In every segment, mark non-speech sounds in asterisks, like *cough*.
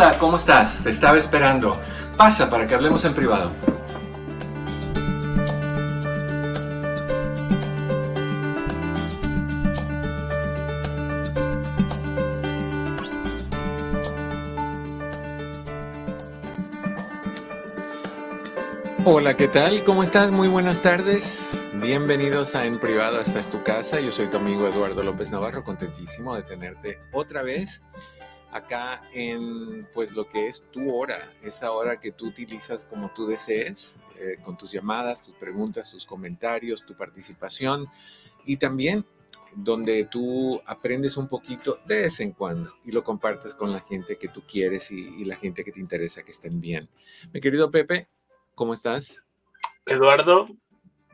Hola, ¿cómo estás? Te estaba esperando. Pasa para que hablemos en privado. Hola, ¿qué tal? ¿Cómo estás? Muy buenas tardes. Bienvenidos a En Privado, esta es tu casa. Yo soy tu amigo Eduardo López Navarro, contentísimo de tenerte otra vez acá en pues lo que es tu hora, esa hora que tú utilizas como tú desees, eh, con tus llamadas, tus preguntas, tus comentarios, tu participación y también donde tú aprendes un poquito de vez en cuando y lo compartes con la gente que tú quieres y, y la gente que te interesa que estén bien. Mi querido Pepe, ¿cómo estás? Eduardo,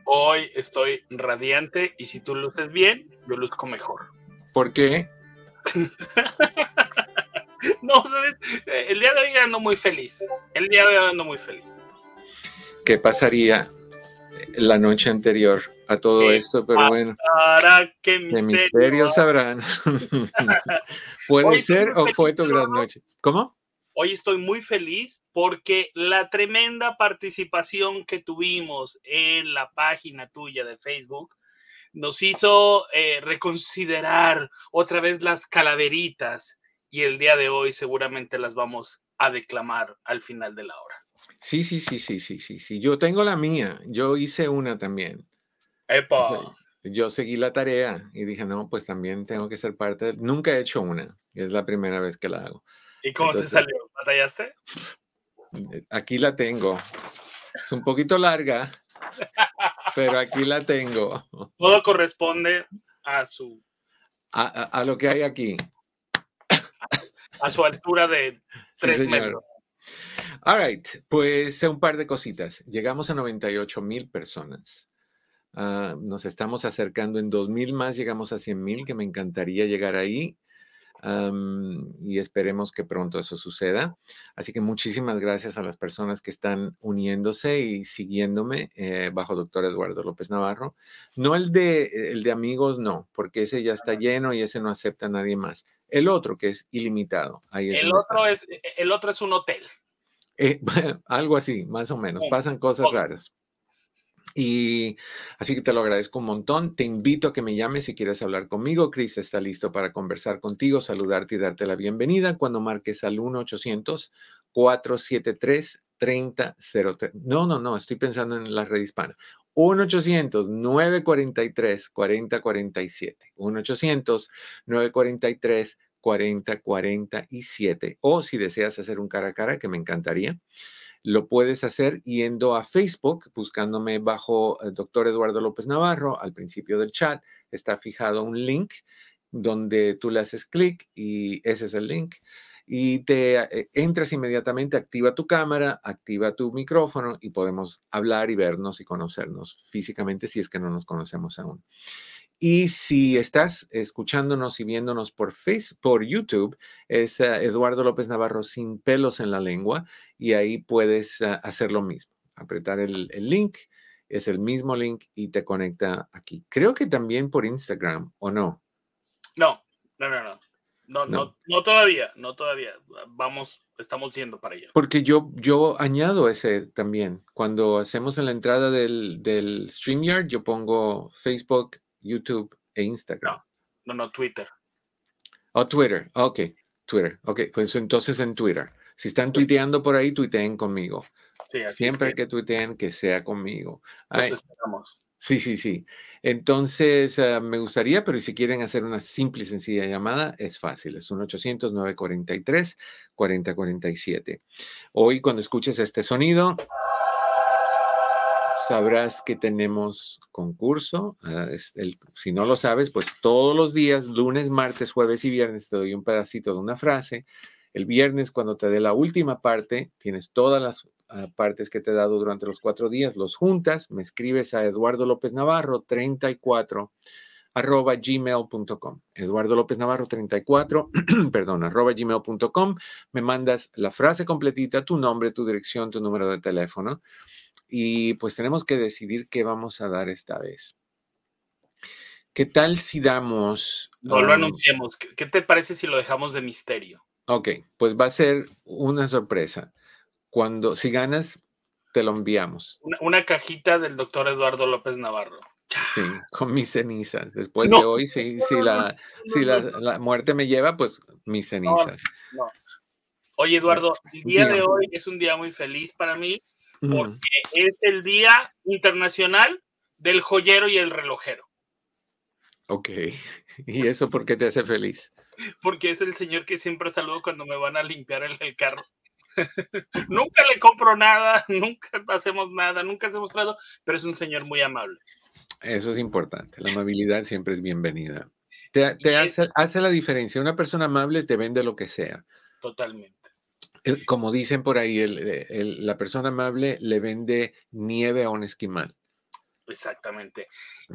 hoy estoy radiante y si tú luces bien, yo luzco mejor. ¿Por qué? *laughs* *laughs* no, ¿sabes? Eh, El día de hoy ando muy feliz. El día de hoy ando muy feliz. ¿Qué pasaría la noche anterior a todo ¿Qué esto? Pero bueno, qué misterio. misterio sabrán. *laughs* *laughs* Puede Hoy ser o fue tu gran noche. ¿Cómo? Hoy estoy muy feliz porque la tremenda participación que tuvimos en la página tuya de Facebook nos hizo eh, reconsiderar otra vez las calaveritas y el día de hoy seguramente las vamos a declamar al final de la hora. Sí, sí, sí, sí, sí, sí, sí. Yo tengo la mía. Yo hice una también. ¡Epa! Yo seguí la tarea y dije, no, pues también tengo que ser parte. de- Nunca he hecho una. Es la primera vez que la hago. ¿Y cómo Entonces- te salió? ¿Batallaste? Aquí la tengo. Es un poquito larga, pero aquí la tengo. Todo corresponde a su, A, a- a lo que hay aquí. A su altura de Sí, tres señor. metros. All right, pues un par de cositas. Llegamos a 98 mil personas. Ah, nos estamos acercando en 2 más, llegamos a 100 mil, que me encantaría llegar ahí. Y esperemos que pronto eso suceda. Así que muchísimas gracias a las personas que están uniéndose y siguiéndome eh, bajo doctor Eduardo López Navarro. No el de, el de amigos, no, porque ese ya está lleno y ese no acepta a nadie más. El otro, que es ilimitado. Ahí es El otro, es, el otro es un hotel. Eh, *laughs* algo así, más o menos. Pasan cosas raras. Y así que te lo agradezco un montón. Te invito a que me llames si quieres hablar conmigo. Chris está listo para conversar contigo, saludarte y darte la bienvenida cuando marques al 1-800-473-3003. No, no, no, estoy pensando en la red hispana. 1-800-943-4047. 1-800-943-4047. 4047 o si deseas hacer un cara a cara, que me encantaría, lo puedes hacer yendo a Facebook, buscándome bajo el doctor Eduardo López Navarro. Al principio del chat está fijado un link donde tú le haces clic y ese es el link. Y te eh, entras inmediatamente, activa tu cámara, activa tu micrófono y podemos hablar y vernos y conocernos físicamente si es que no nos conocemos aún. Y si estás escuchándonos y viéndonos por Facebook, por YouTube, es uh, Eduardo López Navarro sin pelos en la lengua y ahí puedes uh, hacer lo mismo. Apretar el, el, link, es el mismo link y te conecta aquí. Creo que también por Instagram, ¿o no? No, no, no, no. No, no, no, no todavía, no todavía. Vamos, estamos yendo para allá. Porque yo, yo añado ese también. Cuando hacemos en la entrada del, del StreamYard, yo pongo Facebook, YouTube e Instagram. No, no, no, Twitter. Oh, Twitter. Ok, Twitter. Ok, pues entonces en Twitter. Si están tuiteando por ahí, tuiteen conmigo. Sí, así Siempre es que... que tuiteen, que sea conmigo. Ay, esperamos. Sí, sí, sí. Entonces, uh, me gustaría, pero si quieren hacer una simple y sencilla llamada, es fácil. Es un 800-943-4047. Hoy, cuando escuches este sonido, sabrás que tenemos concurso. El, si no lo sabes, pues todos los días, lunes, martes, jueves y viernes, te doy un pedacito de una frase. El viernes, cuando te dé la última parte, tienes todas las ah, partes que te he dado durante los cuatro días, los juntas, me escribes a Eduardo López Navarro 34 arroba gmail.com. Eduardo López Navarro 34, *clears throat* perdón, arroba gmail.com. Me mandas la frase completita, tu nombre, tu dirección, tu número de teléfono. Y pues tenemos que decidir qué vamos a dar esta vez. ¿Qué tal si damos... No lo anunciamos. ¿Qué te parece si lo dejamos de misterio? Ok, pues va a ser una sorpresa. Cuando, si ganas, te lo enviamos. Una, cajita del doctor Eduardo López Navarro. Sí, con mis cenizas. Después de hoy, si, si, *laughs* la, si la, muerte me lleva, pues mis cenizas. Oye, Eduardo, el día de hoy es un día muy feliz para mí porque es el Día Internacional del Joyero y el Relojero. Ok. *laughs* ¿Y eso por qué te hace feliz? Porque es el señor que siempre saludo cuando me van a limpiar el, carro. *laughs* nunca le compro nada, nunca hacemos nada, nunca se ha mostrado, pero es un señor muy amable. Eso es importante. La amabilidad siempre es bienvenida. Te, hace, la diferencia. Una persona amable te vende lo que sea. Totalmente. Como dicen por ahí, la persona amable le vende nieve a un esquimal. Exactamente.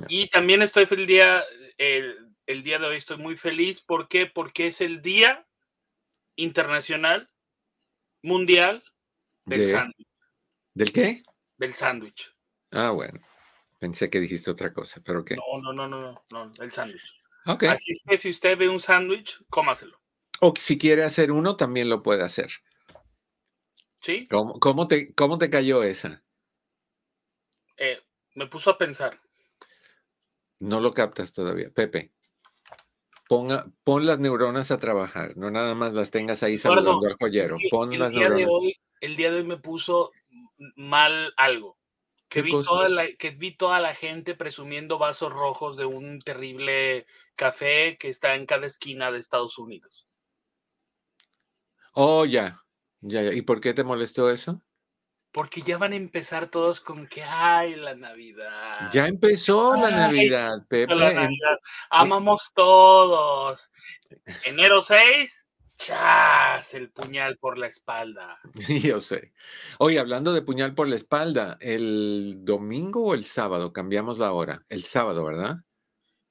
Y también estoy el día, el, día de hoy estoy muy feliz. ¿Por qué? Porque es el Día Internacional Mundial del Sándwich. ¿Del qué? Del sándwich. Ah, bueno. Pensé que dijiste otra cosa, pero ¿qué? No, no, no, no, no, el sándwich. Así es que si usted ve un sándwich, cómaselo. O si quiere hacer uno, también lo puede hacer. ¿Sí? ¿Cómo, te, cómo te cayó esa? Eh, me puso a pensar. No lo captas todavía. Pepe, ponga, pon las neuronas a trabajar, no nada más las tengas ahí saludando al joyero. pon las neuronas. el día de hoy me puso mal algo. Que vi, toda la, que vi toda la gente presumiendo vasos rojos de un terrible café que está en cada esquina de Estados Unidos. Oh, ya. Ya, ya. ¿Y por qué te molestó eso? Porque ya van a empezar todos con que, ay, la Navidad. Ya empezó la Navidad, Pepe. La Navidad. Amamos todos. Enero 6, ¡Chas! El puñal por la espalda. *laughs* Yo sé. Oye, hablando de puñal por la espalda, ¿el domingo o el sábado cambiamos la hora? El sábado, ¿verdad?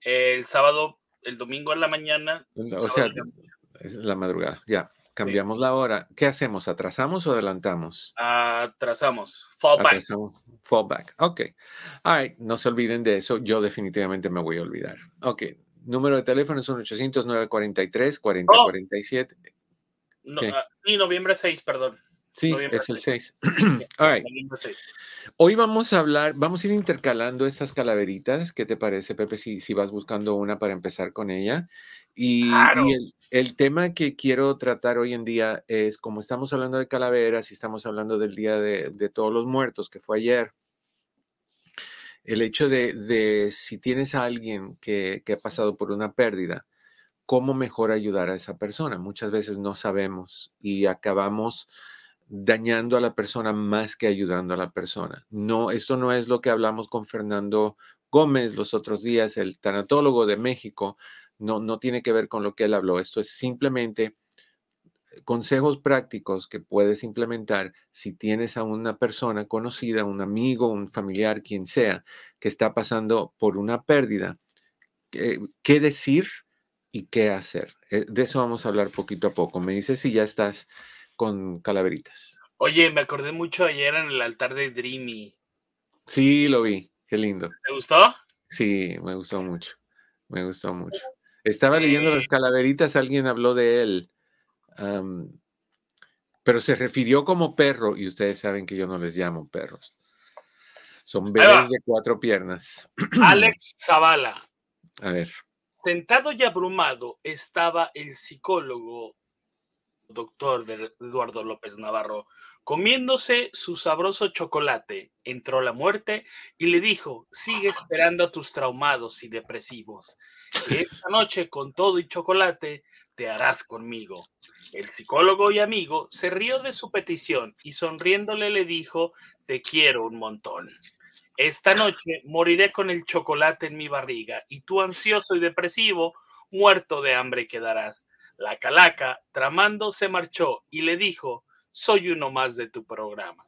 El sábado, el domingo en la mañana. O sea, es la madrugada, ya. Cambiamos la hora. ¿Qué hacemos? ¿Atrasamos o adelantamos? Atrasamos. Fallback. Fallback. Ok. All right. No se olviden de eso. Yo definitivamente me voy a olvidar. Ok número de teléfono es 1-800-943-4047. No, ah, sí, noviembre 6, perdón. Sí, es el 6. *clears throat* Hoy vamos a hablar, vamos a ir intercalando estas calaveritas. ¿Qué te parece, Pepe, si, si vas buscando una para empezar con ella? Y, el, tema que quiero tratar hoy en día es, como estamos hablando de calaveras y estamos hablando del Día de, de Todos los Muertos, que fue ayer, el hecho de, si tienes a alguien que, ha pasado por una pérdida, cómo mejor ayudar a esa persona. Muchas veces no sabemos y acabamos dañando a la persona más que ayudando a la persona. No, esto no es lo que hablamos con Fernando Gómez los otros días, el tanatólogo de México. No, no tiene que ver con lo que él habló. Esto es simplemente consejos prácticos que puedes implementar si tienes a una persona conocida, un amigo, un familiar, quien sea, que está pasando por una pérdida. ¿Qué, decir y qué hacer? Eh, de eso vamos a hablar poquito a poco. Me dices si ya estás con calaveritas. Oye, me acordé mucho ayer en el altar de Dreamy. Sí, lo vi. Qué lindo. ¿Te gustó? Sí, me gustó mucho. Me gustó mucho. Estaba leyendo las calaveritas, alguien habló de él pero se refirió como perro y ustedes saben que yo no les llamo perros. Son bebés de cuatro piernas. *clears throat* Alex Zavala. A ver. Sentado y abrumado estaba el psicólogo doctor Eduardo López Navarro comiéndose su sabroso chocolate. Entró la muerte y le dijo, sigue esperando a tus traumados y depresivos. esta noche con todo y chocolate te harás conmigo. El psicólogo y amigo se rió de su petición y sonriéndole le dijo, te quiero un montón. Esta noche moriré con el chocolate en mi barriga y tú ansioso y depresivo, muerto de hambre quedarás. La calaca, tramando, se marchó y le dijo, soy uno más de tu programa.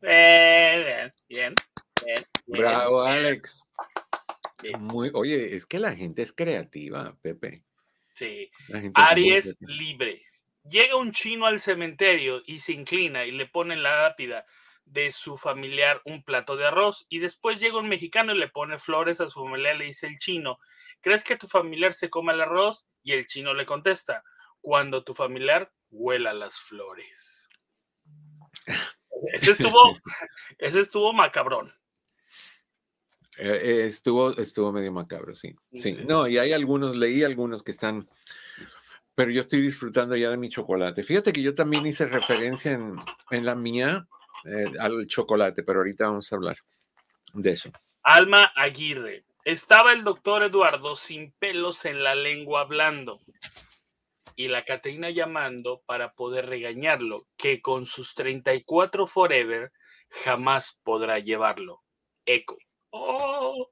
Bien, bien, bien. Bravo, Alex. Muy, oye, es que la gente es creativa, Pepe. Sí. Aries libre. Llega un chino al cementerio y se inclina y le pone en la lápida de su familiar un plato de arroz y después llega un mexicano y le pone flores a su familiar, le dice el chino, ¿crees que tu familiar se come el arroz? Y el chino le contesta, cuando tu familiar huela las flores. *laughs* Ese estuvo, ese estuvo macabrón. Eh, eh, estuvo, estuvo medio macabro, sí. Sí, no, y hay algunos, leí algunos que están, pero yo estoy disfrutando ya de mi chocolate. Fíjate que yo también hice referencia en, en la mía eh, al chocolate, pero ahorita vamos a hablar de eso. Alma Aguirre. Estaba el doctor Eduardo sin pelos en la lengua hablando y la Caterina llamando para poder regañarlo, que con sus 34 forever jamás podrá llevarlo. Eco. Oh.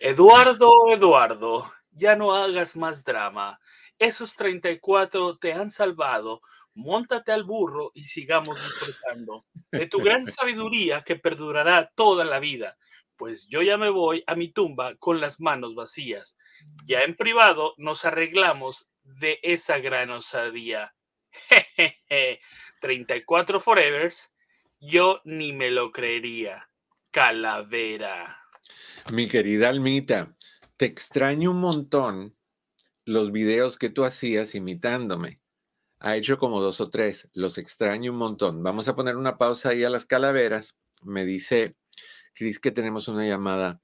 Eduardo, Eduardo, ya no hagas más drama. Esos 34 te han salvado. Móntate al burro y sigamos disfrutando de tu gran *laughs* sabiduría que perdurará toda la vida. Pues yo ya me voy a mi tumba con las manos vacías. Ya en privado nos arreglamos de esa gran osadía. *laughs* Jejeje, 34 forevers, yo ni me lo creería. Calavera. Mi querida Almita, te extraño un montón los videos que tú hacías imitándome. Ha hecho como dos o tres, los extraño un montón. Vamos a poner una pausa ahí a las calaveras. Me dice Cris que tenemos una llamada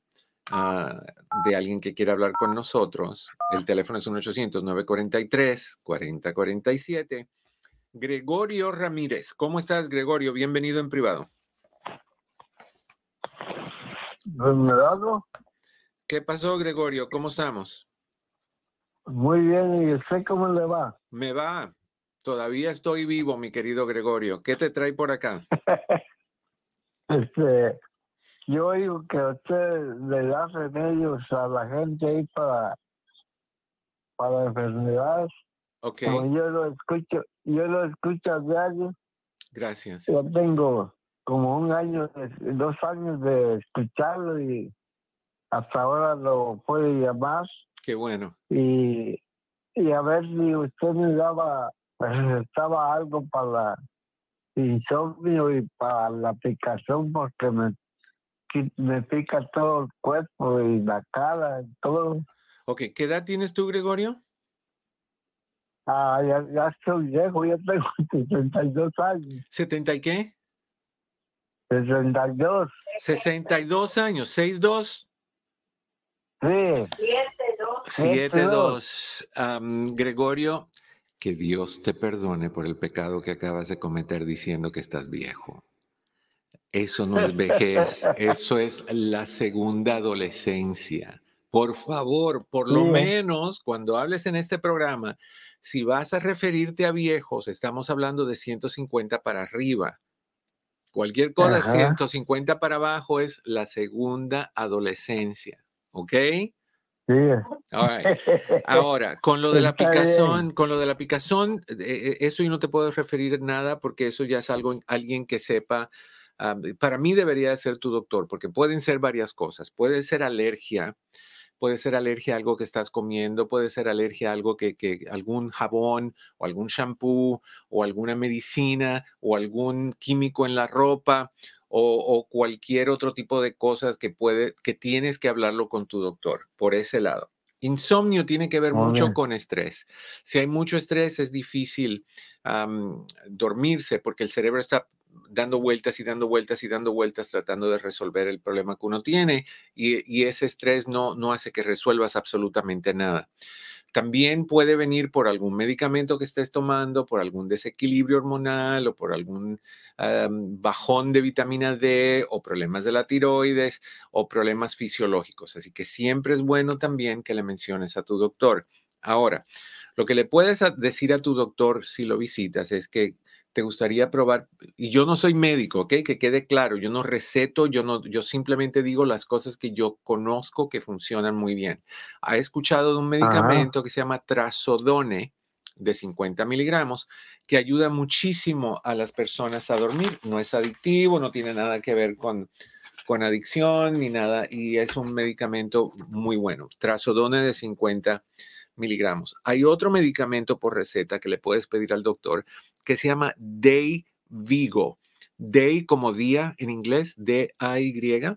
ah, de alguien que quiere hablar con nosotros. El teléfono es 1-800-943-4047. Gregorio Ramírez, ¿cómo estás, Gregorio? Bienvenido en privado. ¿Qué pasó, Gregorio? ¿Cómo estamos? Muy bien, ¿y usted cómo le va? Me va. Todavía estoy vivo, mi querido Gregorio. ¿Qué te trae por acá? *laughs* este, yo digo que usted le da remedios a la gente ahí para, para enfermedades. Ok. yo lo escucho, yo lo escucho a diario. Gracias. Yo tengo como un año, dos años de escucharlo y hasta ahora lo puede llamar. Qué bueno. Y, y a ver si usted me daba, estaba algo para insomnio y para la picación porque me, me pica todo el cuerpo y la cara y todo. Ok, ¿qué edad tienes tú, Gregorio? Ah, ya, ya estoy viejo, ya tengo *laughs* 72 años. ¿70 y qué? 62. 62 años, 62. Sí. 72. Gregorio, que Dios te perdone por el pecado que acabas de cometer diciendo que estás viejo. Eso no es vejez, *laughs* eso es la segunda adolescencia. Por favor, por lo menos cuando hables en este programa, si vas a referirte a viejos, estamos hablando de 150 para arriba. Cualquier cosa de 150 para abajo es la segunda adolescencia, ¿ok? Sí. *laughs* Ahora, con lo de la picazón, con lo de la picazón, eh, eh, eso yo no te puedo referir nada porque eso ya es algo, alguien que sepa. Ah, para mí debería ser tu doctor, porque pueden ser varias cosas. Puede ser alergia, puede ser alergia a algo que estás comiendo, puede ser alergia a algo que, algún jabón o algún shampoo o alguna medicina o algún químico en la ropa o, cualquier otro tipo de cosas que puede, que tienes que hablarlo con tu doctor por ese lado. Insomnio tiene que ver mucho con estrés. Si hay mucho estrés, es difícil dormirse porque el cerebro está dando vueltas y dando vueltas y dando vueltas tratando de resolver el problema que uno tiene y, ese estrés no, no hace que resuelvas absolutamente nada. También puede venir por algún medicamento que estés tomando, por algún desequilibrio hormonal o por algún bajón de vitamina D o problemas de la tiroides o problemas fisiológicos. Así que siempre es bueno también que le menciones a tu doctor. Ahora, lo que le puedes decir a tu doctor si lo visitas es que te gustaría probar, y yo no soy médico, ¿ok? Que quede claro, yo no receto, yo no, yo simplemente digo las cosas que yo conozco que funcionan muy bien. Ha escuchado de un medicamento que se llama trazodone, de 50 miligramos que ayuda muchísimo a las personas a dormir. No es adictivo, no tiene nada que ver con, con adicción ni nada y es un medicamento muy bueno. Trazodone de 50 miligramos. Hay otro medicamento por receta que le puedes pedir al doctor que se llama Day Vigo. Day como día en inglés, D-A-Y.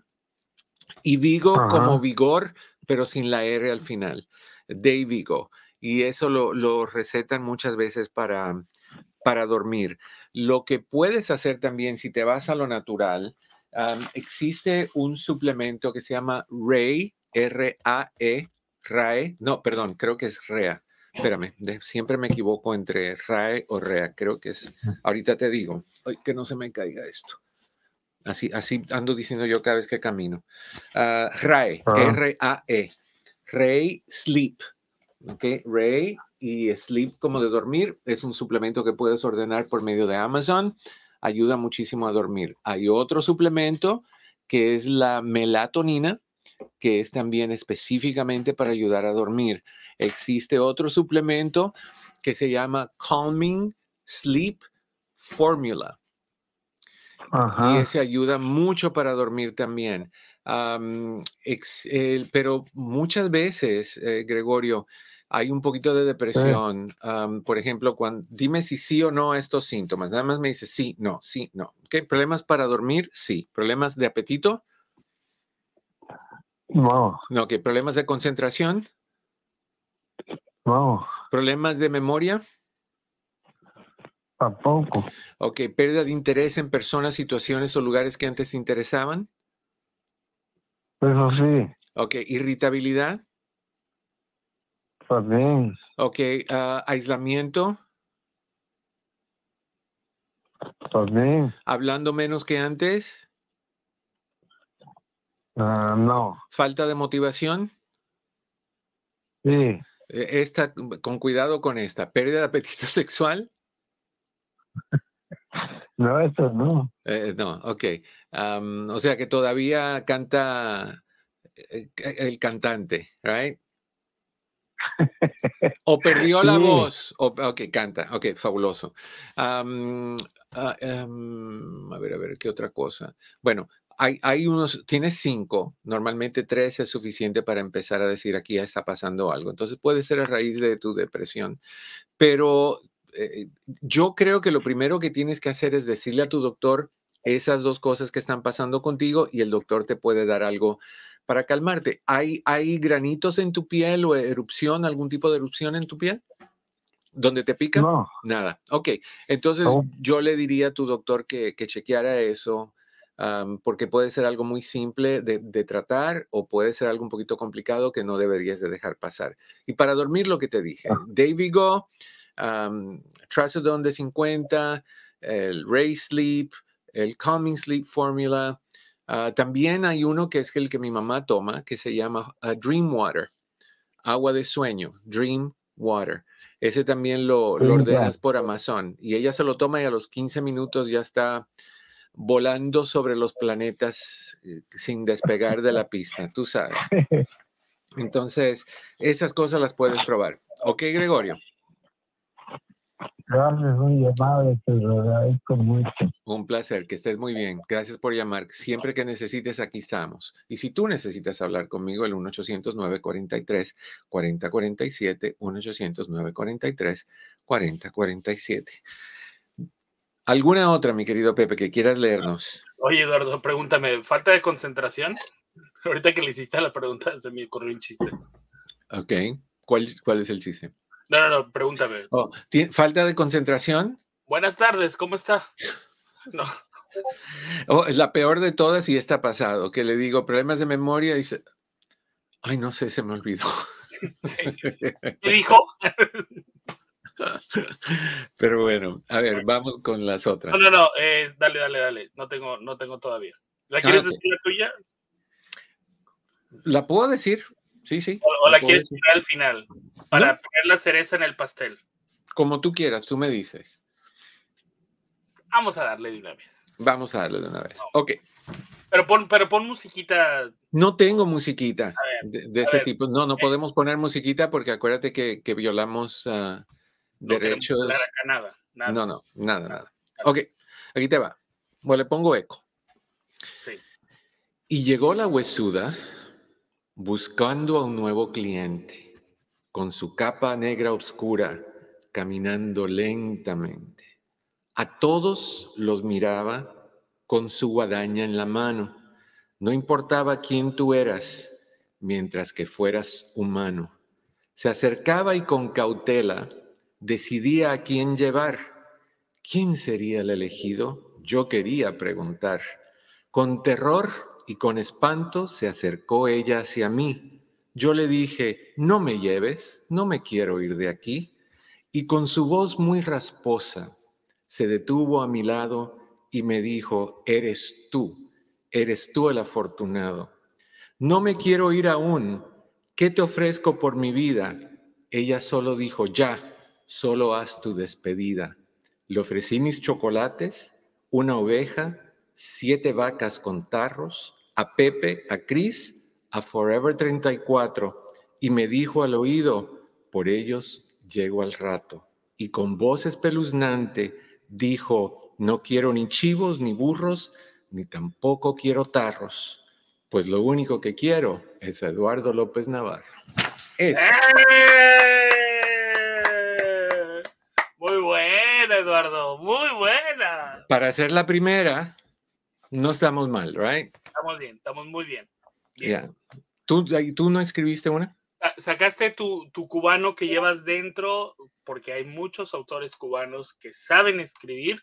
Y Vigo como vigor, pero sin la R al final. Day Vigo. Y eso lo, recetan muchas veces para, para dormir. Lo que puedes hacer también, si te vas a lo natural, existe un suplemento que se llama Ray, R-A-E, RAE, no, perdón, creo que es REA. Espérame, siempre me equivoco entre RAE o REA, creo que es, ahorita te digo, que no se me caiga esto. Así, así ando diciendo yo cada vez que camino. Ah, RAE, R-A-E, Ray Sleep, ¿ok? Ray y Sleep como de dormir, es un suplemento que puedes ordenar por medio de Amazon, ayuda muchísimo a dormir. Hay otro suplemento que es la melatonina, que es también específicamente para ayudar a dormir. Existe otro suplemento que se llama Calming Sleep Formula. Y ese ayuda mucho para dormir también. pero muchas veces, eh, Gregorio, hay un poquito de depresión. por ejemplo, cuando, dime si sí o no a estos síntomas. Nada más me dice sí, no, sí, no. ¿Qué? ¿Problemas para dormir? Sí. ¿Problemas de apetito? No. No, ¿qué? ¿Problemas de concentración? No. ¿Problemas de memoria? Tampoco. Ok, ¿pérdida de interés en personas, situaciones o lugares que antes te interesaban? Eso sí. Ok, ¿irritabilidad? También. Ok, ah, ¿aislamiento? También. ¿Hablando menos que antes? Ah, no. ¿Falta de motivación? Sí. E, esta, con cuidado con esta. ¿Pérdida de apetito *laughs* sexual? no, eso no. Eh, no, ok. o sea que todavía canta eh, el cantante, ¿right? o perdió la voz. O, ok, canta. Ok, fabuloso. Ah, a ver, a ver, ¿qué otra cosa? Bueno, hay, unos, tienes cinco, normalmente tres es suficiente para empezar a decir aquí ya está pasando algo. Entonces puede ser a raíz de tu depresión, pero eh, yo creo que lo primero que tienes que hacer es decirle a tu doctor esas dos cosas que están pasando contigo y el doctor te puede dar algo para calmarte. ¿Hay, hay granitos en tu piel o erupción, algún tipo de erupción en tu piel? ¿Dónde te pica? No. Nada. Ok. Entonces yo le diría a tu doctor que, que chequeara eso porque puede ser algo muy simple de, tratar o puede ser algo un poquito complicado que no deberías de dejar pasar. Y para dormir, lo que te dije. Davigo, um, Trazodone de 50, el Ray Sleep, el Calming Sleep Formula. Ah, también hay uno que es el que mi mamá toma, que se llama ah, Dream Water, agua de sueño, Dream Water. Ese también lo, lo ordenas por Amazon y ella se lo toma y a los 15 minutos ya está volando sobre los planetas eh, sin despegar de la pista, tú sabes. Entonces, esas cosas las puedes probar. ¿Ok, Gregorio? Gracias, muy amable, te lo agradezco mucho. Un placer, que estés muy bien. Gracias por llamar. Siempre que necesites, aquí estamos. Y si tú necesitas hablar conmigo, el 1-800-943-4047, 1-800-943-4047. ¿Alguna otra, mi querido Pepe, que quieras leernos? Oye, Eduardo, pregúntame, ¿falta de concentración? *laughs* Ahorita que le hiciste la pregunta, se me ocurrió un chiste. Ok, ¿cuál, cuál es el chiste? No, no, no, pregúntame. Oh, ¿Falta de concentración? Buenas tardes, ¿cómo está? *laughs* No. Oh, es la peor de todas y está pasado, que le digo problemas de memoria y dice, ay, no sé, se me olvidó. *laughs* ¿Qué dijo? *laughs* Pero bueno, a ver, vamos con las otras. No, no, no, eh, dale, dale, dale. No tengo, no tengo todavía. ¿La quieres ah, decir la tuya? La puedo decir, sí, sí. O, la, quieres decir al final, para poner la cereza en el pastel. Como tú quieras, tú me dices. Vamos a darle de una vez. Vamos a darle de una vez. Ok. Pero pon, pero pon musiquita. No tengo musiquita de, ese tipo. No, no podemos poner musiquita porque acuérdate que, que violamos No derechos. acá nada, nada. No, no, nada, nada. Ok, aquí te va. Bueno, le pongo eco. Sí. Y llegó la huesuda buscando a un nuevo cliente, con su capa negra oscura, caminando lentamente. A todos los miraba con su guadaña en la mano. No importaba quién tú eras, mientras que fueras humano. Se acercaba y con cautela decidía a quién llevar. ¿Quién sería el elegido? Yo quería preguntar. Con terror y con espanto se acercó ella hacia mí. Yo le dije, no me lleves, no me quiero ir de aquí. Y con su voz muy rasposa se detuvo a mi lado y me dijo, eres tú, eres tú el afortunado. No me quiero ir aún. ¿Qué te ofrezco por mi vida? Ella solo dijo, ya, solo haz tu despedida. Le ofrecí mis chocolates, una oveja, siete vacas con tarros, a Pepe, a Chris, a Forever 34, y me dijo al oído, por ellos llego al rato. Y con voz espeluznante dijo, no quiero ni chivos ni burros, ni tampoco quiero tarros, pues lo único que quiero es Eduardo López Navarro. ¡Eh! Muy buena, Eduardo, muy buena. Para ser la primera, no estamos mal, ¿right? Estamos bien, estamos muy bien. Ya. ¿Tú, ¿Tú no escribiste una? Sacaste tu, tu cubano que llevas dentro, porque hay muchos autores cubanos que saben escribir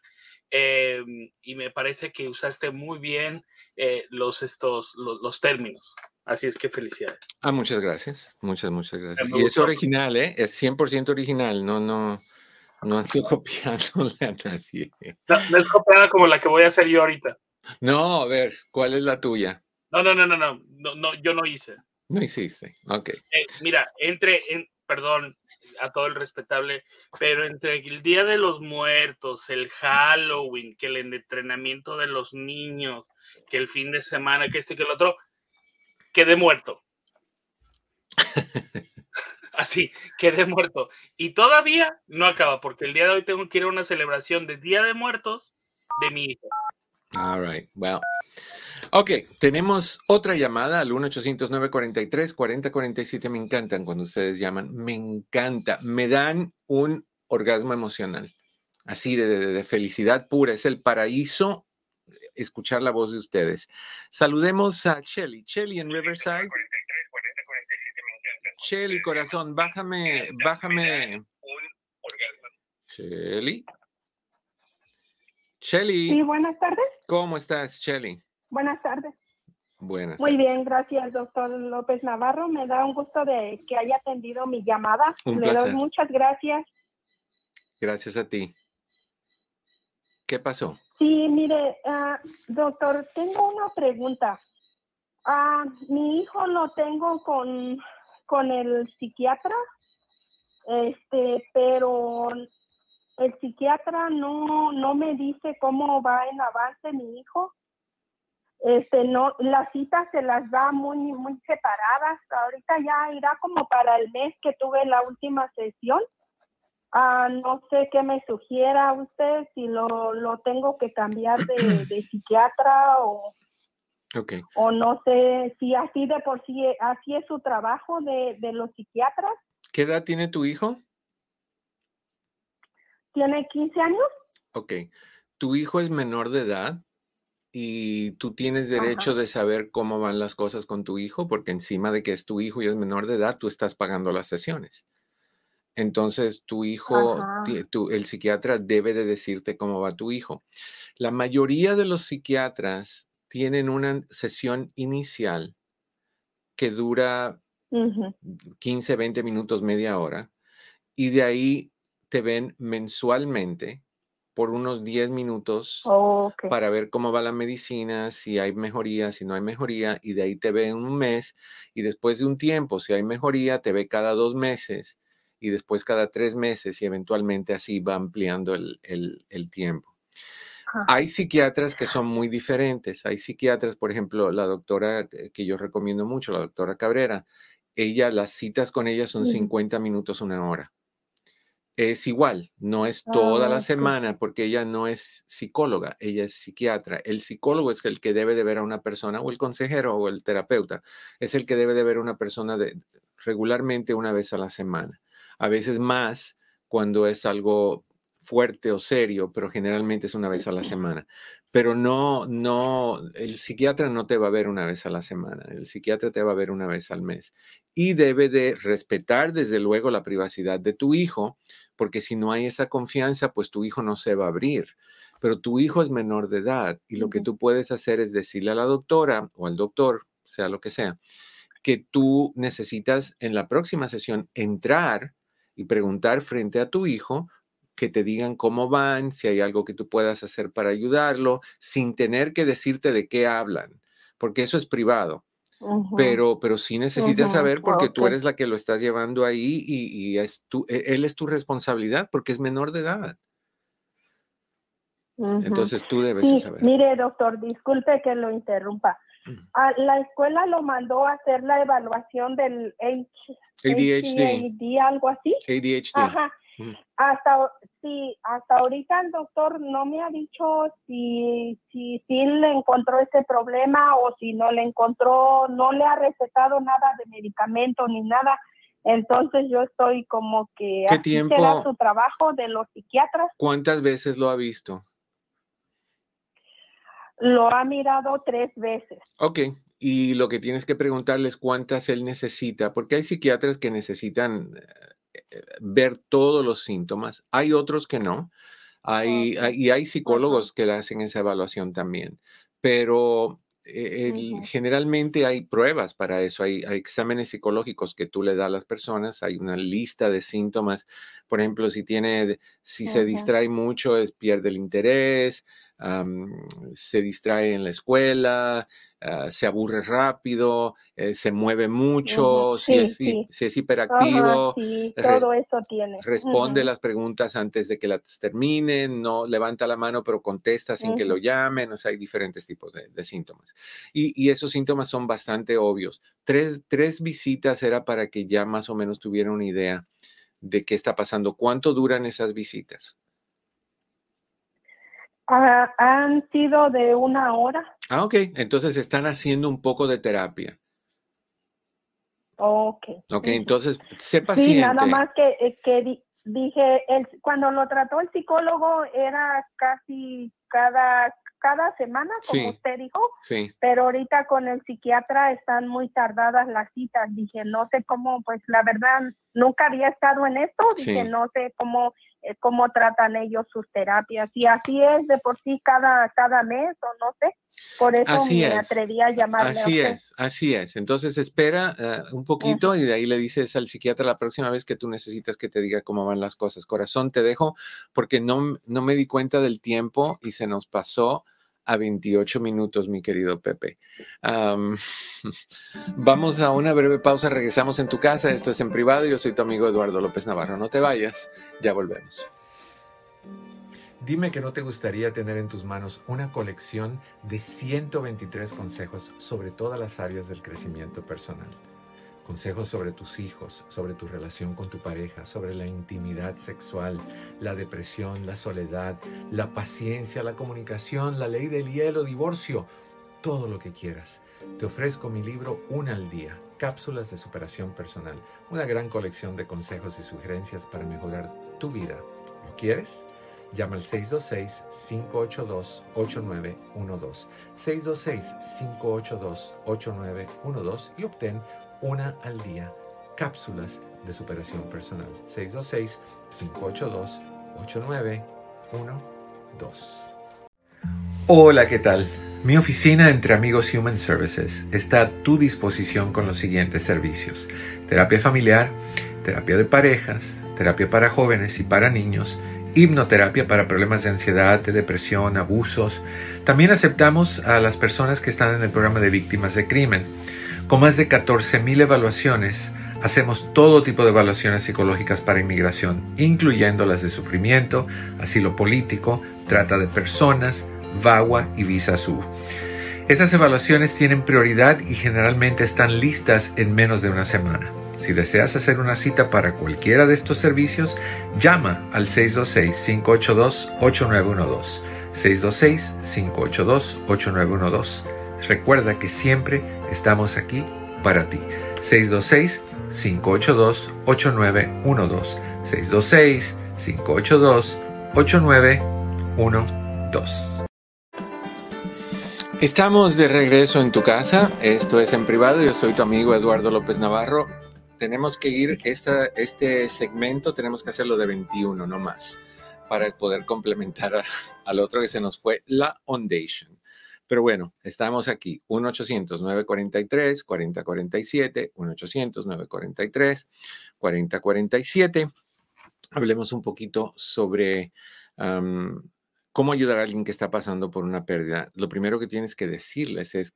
eh, y me parece que usaste muy bien eh, los, estos, los, los, términos. Así es que felicidades. Ah, muchas gracias. Muchas, muchas gracias. Y es original, ¿eh? Es 100% original. No, no, no estoy *laughs* copiándole a nadie. No, no, es copiada como la que voy a hacer yo ahorita. No, a ver, ¿cuál es la tuya? No, no, no, no, no, no, no yo no hice. No hiciste, ok. Eh, mira, entre, en, perdón, a todo el respetable, pero entre el Día de los Muertos, el Halloween, que el entrenamiento de los niños, que el fin de semana, que este, que el otro, quedé muerto. *laughs* Así, quedé muerto. Y todavía no acaba, porque el día de hoy tengo que ir a una celebración de Día de Muertos de mi hijo. All right, well. Ok, tenemos otra llamada al 1-800-943-4047. Me encantan cuando ustedes llaman. Me encanta. Me dan un orgasmo emocional. Así de, de, de, felicidad pura. Es el paraíso escuchar la voz de ustedes. Saludemos a Shelly. Shelly en Riverside. Shelly, corazón, bájame, bájame. Shelly. Shelly. Sí, buenas tardes. ¿Cómo estás, Shelly? Buenas tardes. Buenas. Muy bien, gracias, doctor López Navarro. Me da un gusto de que haya atendido mi llamada. Un Le placer. doy muchas gracias. Gracias a ti. ¿Qué pasó? Sí, mire, uh, doctor, tengo una pregunta. Uh, mi hijo lo tengo con, con el psiquiatra, este, pero el psiquiatra no, no me dice cómo va en avance mi hijo. Este no las citas se las da muy muy separadas. Ahorita ya irá como para el mes que tuve la última sesión. Ah, no sé qué me sugiera usted si lo, lo tengo que cambiar de, *clears throat* de psiquiatra o okay. o no sé si así de por sí así es su trabajo de, de los psiquiatras ¿Qué edad tiene tu hijo? tiene 15 años Ok. ¿Tu hijo es menor de edad? y tú tienes derecho Ajá. de saber cómo van las cosas con tu hijo, porque encima de que es tu hijo y es menor de edad, tú estás pagando las sesiones. Entonces, tu hijo, tu, el psiquiatra debe de decirte cómo va tu hijo. La mayoría de los psiquiatras tienen una sesión inicial que dura uh -huh. 15, 20 minutos, media hora, y de ahí te ven mensualmente por unos 10 minutos oh, okay. para ver cómo va la medicina, si hay mejoría, si no hay mejoría, y de ahí te ve un mes, y después de un tiempo, si hay mejoría, te ve cada dos meses, y después cada tres meses, y eventualmente así va ampliando el, el, el tiempo. Ajá. Hay psiquiatras que son muy diferentes. Hay psiquiatras, por ejemplo, la doctora que yo recomiendo mucho, la doctora Cabrera, ella, las citas con ella son Sí. 50 minutos, una hora es igual, no es toda Ah, la semana porque ella no es psicóloga, ella es psiquiatra. El psicólogo es el que debe de ver a una persona o el consejero o el terapeuta es el que debe de ver a una persona de, regularmente una vez a la semana. A veces más cuando es algo fuerte o serio, pero generalmente es una vez a la semana. Pero no, no, el psiquiatra no te va a ver una vez a la semana, el psiquiatra te va a ver una vez al mes. Y debe de respetar desde luego la privacidad de tu hijo, porque si no hay esa confianza, pues tu hijo no se va a abrir. Pero tu hijo es menor de edad y lo que tú puedes hacer es decirle a la doctora o al doctor, sea lo que sea, que tú necesitas en la próxima sesión entrar y preguntar frente a tu hijo que te digan cómo van, si hay algo que tú puedas hacer para ayudarlo, sin tener que decirte de qué hablan, porque eso es privado. Pero, pero sí necesitas saber porque tú eres la que lo estás llevando ahí y, y es tu, e- él es tu responsabilidad porque es menor de edad. Entonces tú debes Sí, saber. mire, doctor, disculpe que lo interrumpa. Ujú. A la escuela lo mandó a hacer la evaluación del H- ADHD, HDAD, algo así. ADHD. Ajá. Hasta sí, hasta ahorita el doctor no me ha dicho si si sí le encontró ese problema o si no le encontró, no le ha recetado nada de medicamento ni nada. Entonces yo estoy como que ¿Qué tiempo? será su trabajo de los psiquiatras. ¿Cuántas veces lo ha visto? Lo ha mirado tres veces. Ok, y lo que tienes que preguntarle es cuántas él necesita, porque hay psiquiatras que necesitan eh, ver todos los síntomas, hay otros que no, hay, y hay psicólogos que hacen esa evaluación también, pero eh, el- generalmente hay pruebas para eso, hay, hay exámenes psicológicos que tú le das a las personas, hay una lista de síntomas, por ejemplo, si tiene, si se distrae mucho, es pierde el interés, se distrae en la escuela, ah, se aburre rápido, eh, se mueve mucho, Ujú. si, Sí, es, sí. si es Ajá, hiperactivo, sí, re- todo eso tiene. responde Ujú. las preguntas antes de que las terminen, no levanta la mano pero contesta sin que lo llamen, o sea, hay diferentes tipos de, de síntomas. Y, y esos síntomas son bastante obvios. Tres, tres visitas era para que ya más o menos tuviera una idea de qué está pasando. ¿Cuánto duran esas visitas? Ah, han sido de una hora. Ah, ok. Entonces están haciendo un poco de terapia. Ok. Ok, entonces sé Sí, paciente. nada más que, eh, que di- dije, el, cuando lo trató el psicólogo era casi cada, cada semana, como Sí. usted dijo, Sí. pero ahorita con el psiquiatra están muy tardadas las citas. Dije, no sé cómo, pues la verdad, nunca había estado en esto, dije, Sí. no sé cómo, cómo tratan ellos sus terapias. Y así es de por sí cada, cada mes o no sé. Por eso Así me es. atreví a llamarle a Así es, así es. Entonces espera eh, un poquito y de ahí le dices al psiquiatra la próxima vez que tú necesitas que te diga cómo van las cosas. Corazón, te dejo porque no, no me di cuenta del tiempo y se nos pasó a 28 minutos, mi querido Pepe. Am, *laughs* vamos a una breve pausa, regresamos en tu casa. Esto es en privado. Yo soy tu amigo Eduardo López Navarro. No te vayas, ya volvemos. Dime que no te gustaría tener en tus manos una colección de 123 consejos sobre todas las áreas del crecimiento personal. Consejos sobre tus hijos, sobre tu relación con tu pareja, sobre la intimidad sexual, la depresión, la soledad, la paciencia, la comunicación, la ley del hielo, divorcio, todo lo que quieras. Te ofrezco mi libro Una al día, Cápsulas de Superación Personal, una gran colección de consejos y sugerencias para mejorar tu vida. ¿Lo quieres? Llama al 626-582-8912. 626-582-8912 y obtén una al día cápsulas de superación personal. 626-582-8912. Hola, ¿qué tal? Mi oficina entre amigos Human Services está a tu disposición con los siguientes servicios. Terapia familiar, terapia de parejas, terapia para jóvenes y para niños, hipnoterapia para problemas de ansiedad, de depresión, abusos. También aceptamos a las personas que están en el programa de víctimas de crimen. Con más de 14.000 evaluaciones, hacemos todo tipo de evaluaciones psicológicas para inmigración, incluyendo las de sufrimiento, asilo político, trata de personas, VAWA y Visa SU. Estas evaluaciones tienen prioridad y generalmente están listas en menos de una semana. Si deseas hacer una cita para cualquiera de estos servicios, llama al 626-582-8912. 626-582-8912. Recuerda que siempre estamos aquí para ti. 626-582-8912. 626-582-8912. Estamos de regreso en tu casa. Esto es en privado. Yo soy tu amigo Eduardo López Navarro tenemos que ir, esta, este segmento tenemos que hacerlo de 21, no más, para poder complementar al otro que se nos fue, la Foundation. Pero bueno, estamos aquí, 1-800-943-4047, 1-800-943-4047. Hablemos un poquito sobre cómo ayudar a alguien que está pasando por una pérdida. Lo primero que tienes que decirles es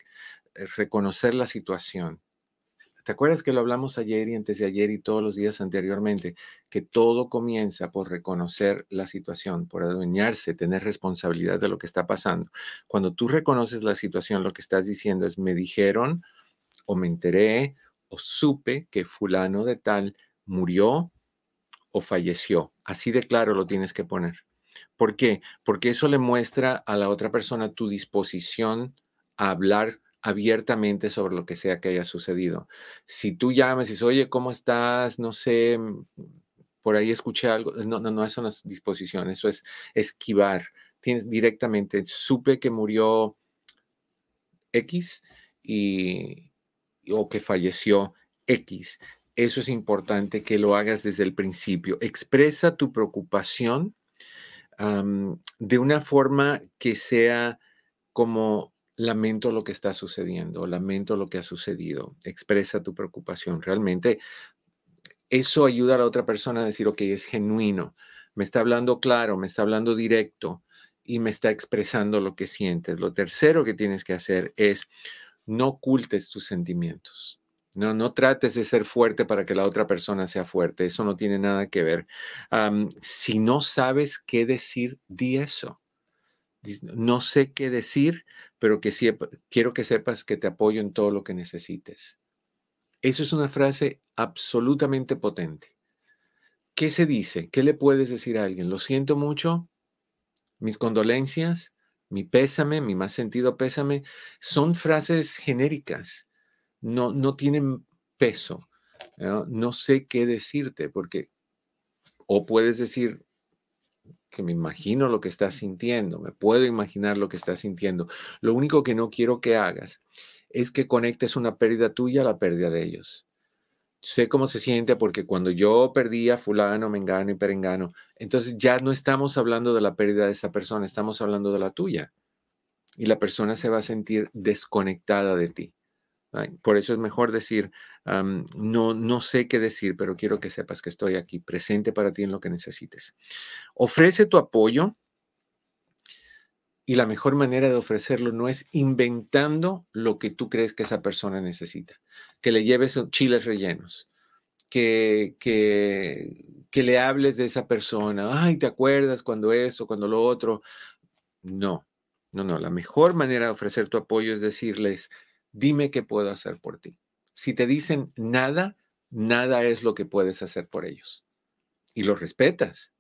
reconocer la situación ¿Te acuerdas que lo hablamos ayer y antes de ayer y todos los días anteriormente? Que todo comienza por reconocer la situación, por adueñarse, tener responsabilidad de lo que está pasando. Cuando tú reconoces la situación, lo que estás diciendo es, me dijeron o me enteré o supe que fulano de tal murió o falleció. Así de claro lo tienes que poner. ¿Por qué? Porque eso le muestra a la otra persona tu disposición a hablar abiertamente sobre lo que sea que haya sucedido. Si tú llamas y dices, oye, ¿cómo estás? No sé, mm, por ahí escuché algo. No, no, no, eso no es disposición, eso es esquivar. Tienes directamente, supe que murió X y, o que falleció X. Eso es importante que lo hagas desde el principio. Expresa tu preocupación de una forma que sea como lamento lo que está sucediendo, lamento lo que ha sucedido, expresa tu preocupación. Realmente eso ayuda a la otra persona a decir, ok, es genuino, me está hablando claro, me está hablando directo y me está expresando lo que sientes. Lo tercero que tienes que hacer es no ocultes tus sentimientos. No, no trates de ser fuerte para que la otra persona sea fuerte. Eso no tiene nada que ver. si no sabes qué decir, di eso. No sé qué decir, pero que quiero que sepas que te apoyo en todo lo que necesites. Eso es una frase absolutamente potente. ¿Qué se dice? ¿Qué le puedes decir a alguien? Lo siento mucho, mis condolencias, mi pésame, mi más sentido pésame, son frases genéricas, no, no tienen peso. no sé qué decirte, porque o puedes decir, que me imagino lo que estás sintiendo, me puedo imaginar lo que estás sintiendo. Lo único que no quiero que hagas es que conectes una pérdida tuya a la pérdida de ellos. Sé cómo se siente porque cuando yo perdí a fulano, mengano y perengano, entonces ya no estamos hablando de la pérdida de esa persona, estamos hablando de la tuya. Y la persona se va a sentir desconectada de ti. Por eso es mejor decir, no, no sé qué decir, pero quiero que sepas que estoy aquí presente para ti en lo que necesites. Ofrece tu apoyo y la mejor manera de ofrecerlo no es inventando lo que tú crees que esa persona necesita. Que le lleves chiles rellenos, que, que, que le hables de esa persona, ay, ¿te acuerdas cuando eso, cuando lo otro? No, no, no. La mejor manera de ofrecer tu apoyo es decirles, dime qué puedo hacer por ti. Si te dicen nada, nada es lo que puedes hacer por ellos. Y lo respetas.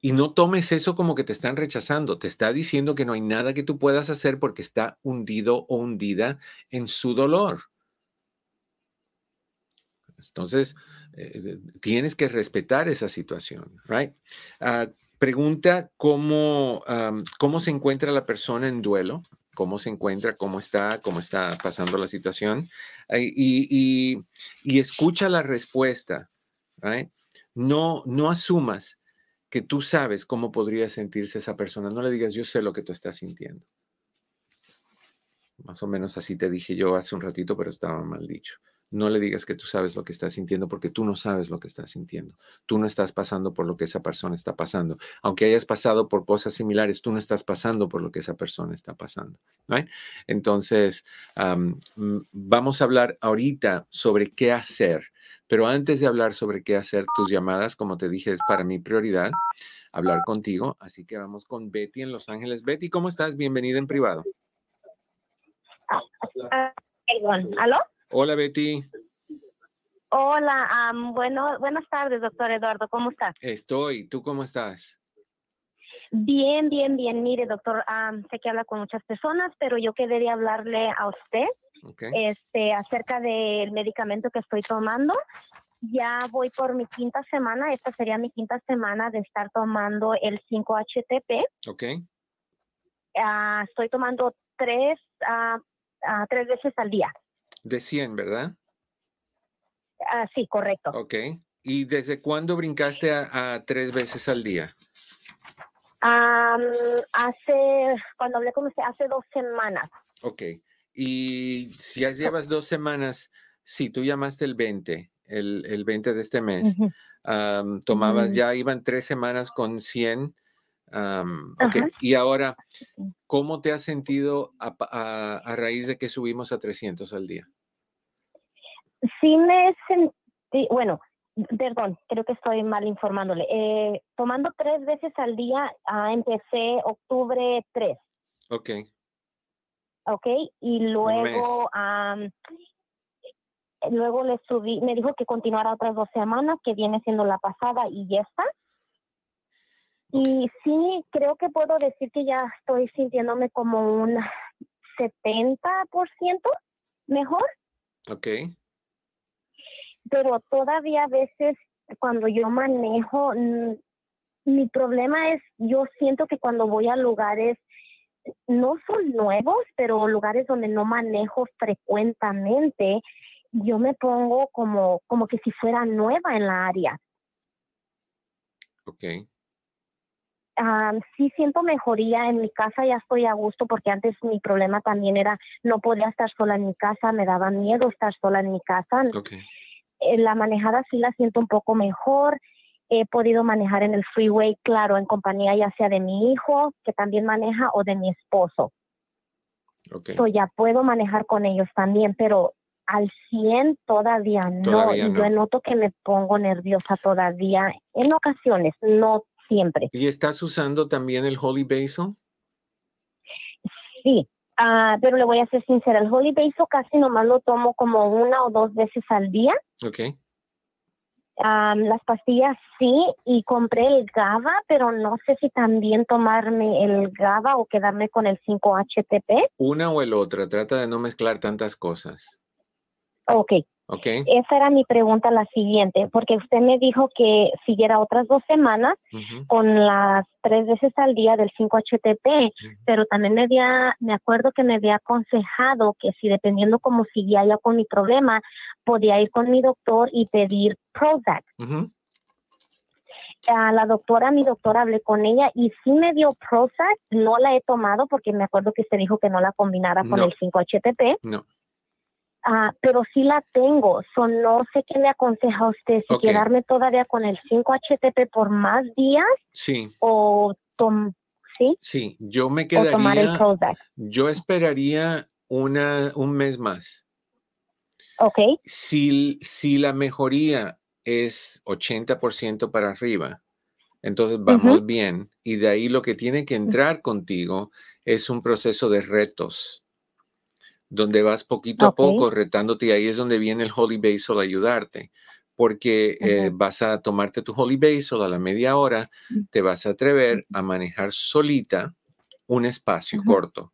Y no tomes eso como que te están rechazando. Te está diciendo que no hay nada que tú puedas hacer porque está hundido o hundida en su dolor. Entonces, eh, tienes que respetar esa situación, right? Ah, pregunta cómo, cómo se encuentra la persona en duelo cómo se encuentra, cómo está, cómo está pasando la situación y, escucha la respuesta. No, no asumas que tú sabes cómo podría sentirse esa persona. No le digas, yo sé lo que tú estás sintiendo. Más o menos así te dije yo hace un ratito, pero estaba mal dicho. No le digas que tú sabes lo que estás sintiendo porque tú no sabes lo que estás sintiendo. Tú no estás pasando por lo que esa persona está pasando. Aunque hayas pasado por cosas similares, tú no estás pasando por lo que esa persona está pasando. Entonces, vamos a hablar ahorita sobre qué hacer. Pero antes de hablar sobre qué hacer, tus llamadas, como te dije, es para mi prioridad hablar contigo. Así que vamos con Betty en Los Ángeles. Betty, ¿cómo estás? Bienvenida en privado. Ah, perdón, ¿aló? Hola, Betty. Hola, bueno, buenas tardes, doctor Eduardo, ¿cómo está? Estoy. ¿Tú cómo estás? Bien, bien, bien. Mire, doctor, am, sé que habla con muchas personas, pero yo quería hablarle a usted este, acerca del medicamento que estoy tomando. Ya voy por mi quinta semana, esta sería mi quinta semana de estar tomando el 5-HTP. Ok. Ah, estoy tomando tres, ah, ah, tres veces al día. De 100, ¿verdad? Ah, sí, correcto. Ok. ¿Y desde cuándo brincaste a, a tres veces al día? Hace, cuando hablé con usted, hace dos semanas. Ok. Y si ya llevas dos semanas, sí, tú llamaste el 20, el, el 20 de este mes. Tomabas, ya iban tres semanas con 100. am, ok, Ajá. y ahora, ¿cómo te has sentido a, pa- a- a raíz de que subimos a 300 al día? Sí me sentí, bueno, perdón, creo que estoy mal informándole. Eh, tomando tres veces al día, ah, empecé octubre 3, Ok, ¿ok? Y luego, am, luego le subí, me dijo que continuara otras dos semanas, que viene siendo la pasada y ya está. Y sí, creo que puedo decir que ya estoy sintiéndome como un 70% mejor. ok, pero todavía a veces cuando yo manejo, mm, mi problema es, yo siento que cuando voy a lugares, no son nuevos, pero lugares donde no manejo frecuentemente, yo me pongo como, como que si fuera nueva en la área. ok, Ah, sí siento mejoría en mi casa, ya estoy a gusto porque antes mi problema también era no podía estar sola en mi casa, me daba miedo estar sola en mi casa. ok, eh, la manejada sí la siento un poco mejor. He podido manejar en el freeway, claro, en compañía ya sea de mi hijo, que también maneja, o de mi esposo. ok. So, ya puedo manejar con ellos también, pero al 100 todavía no. Todavía no. yo noto que me pongo nerviosa todavía en ocasiones, no siempre. ¿Y estás usando también el Holy Basil? Sí, ah, pero le voy a ser sincera, el Holy Basil casi nomás lo tomo como una o dos veces al día. Ok, las pastillas sí, y compré el GABA, pero no sé si también tomarme el GABA o quedarme con el 5-HTP. una o el otra, trata de no mezclar tantas cosas. Ok, Ok, esa era mi pregunta la siguiente, porque usted me dijo que siguiera otras dos semanas con las tres veces al día del 5-HTP, pero también me había, me acuerdo que me había aconsejado que si dependiendo cómo seguía yo con mi problema, podía ir con mi doctor y pedir Prozac. a la doctora, mi doctora, hablé con ella y sí me dio Prozac, no la he tomado porque me acuerdo que usted dijo que no la combinara con No. el 5-HTP, no. Ah, pero sí la tengo, so no sé qué me aconseja usted, si quedarme todavía con el 5-HTP por más días Sí, o, ¿sí? sí, yo me o tomar el quedaría, Prozac. yo esperaría una, un mes más. Ok, Si, si la mejoría es 80% para arriba, entonces vamos bien. Y de ahí lo que tiene que entrar contigo es un proceso de retos, donde vas poquito a poco retándote y ahí es donde viene el Holy Basil a ayudarte. Porque eh, vas a tomarte tu Holy Basil a la media hora, Mm. te vas a atrever a manejar solita un espacio corto.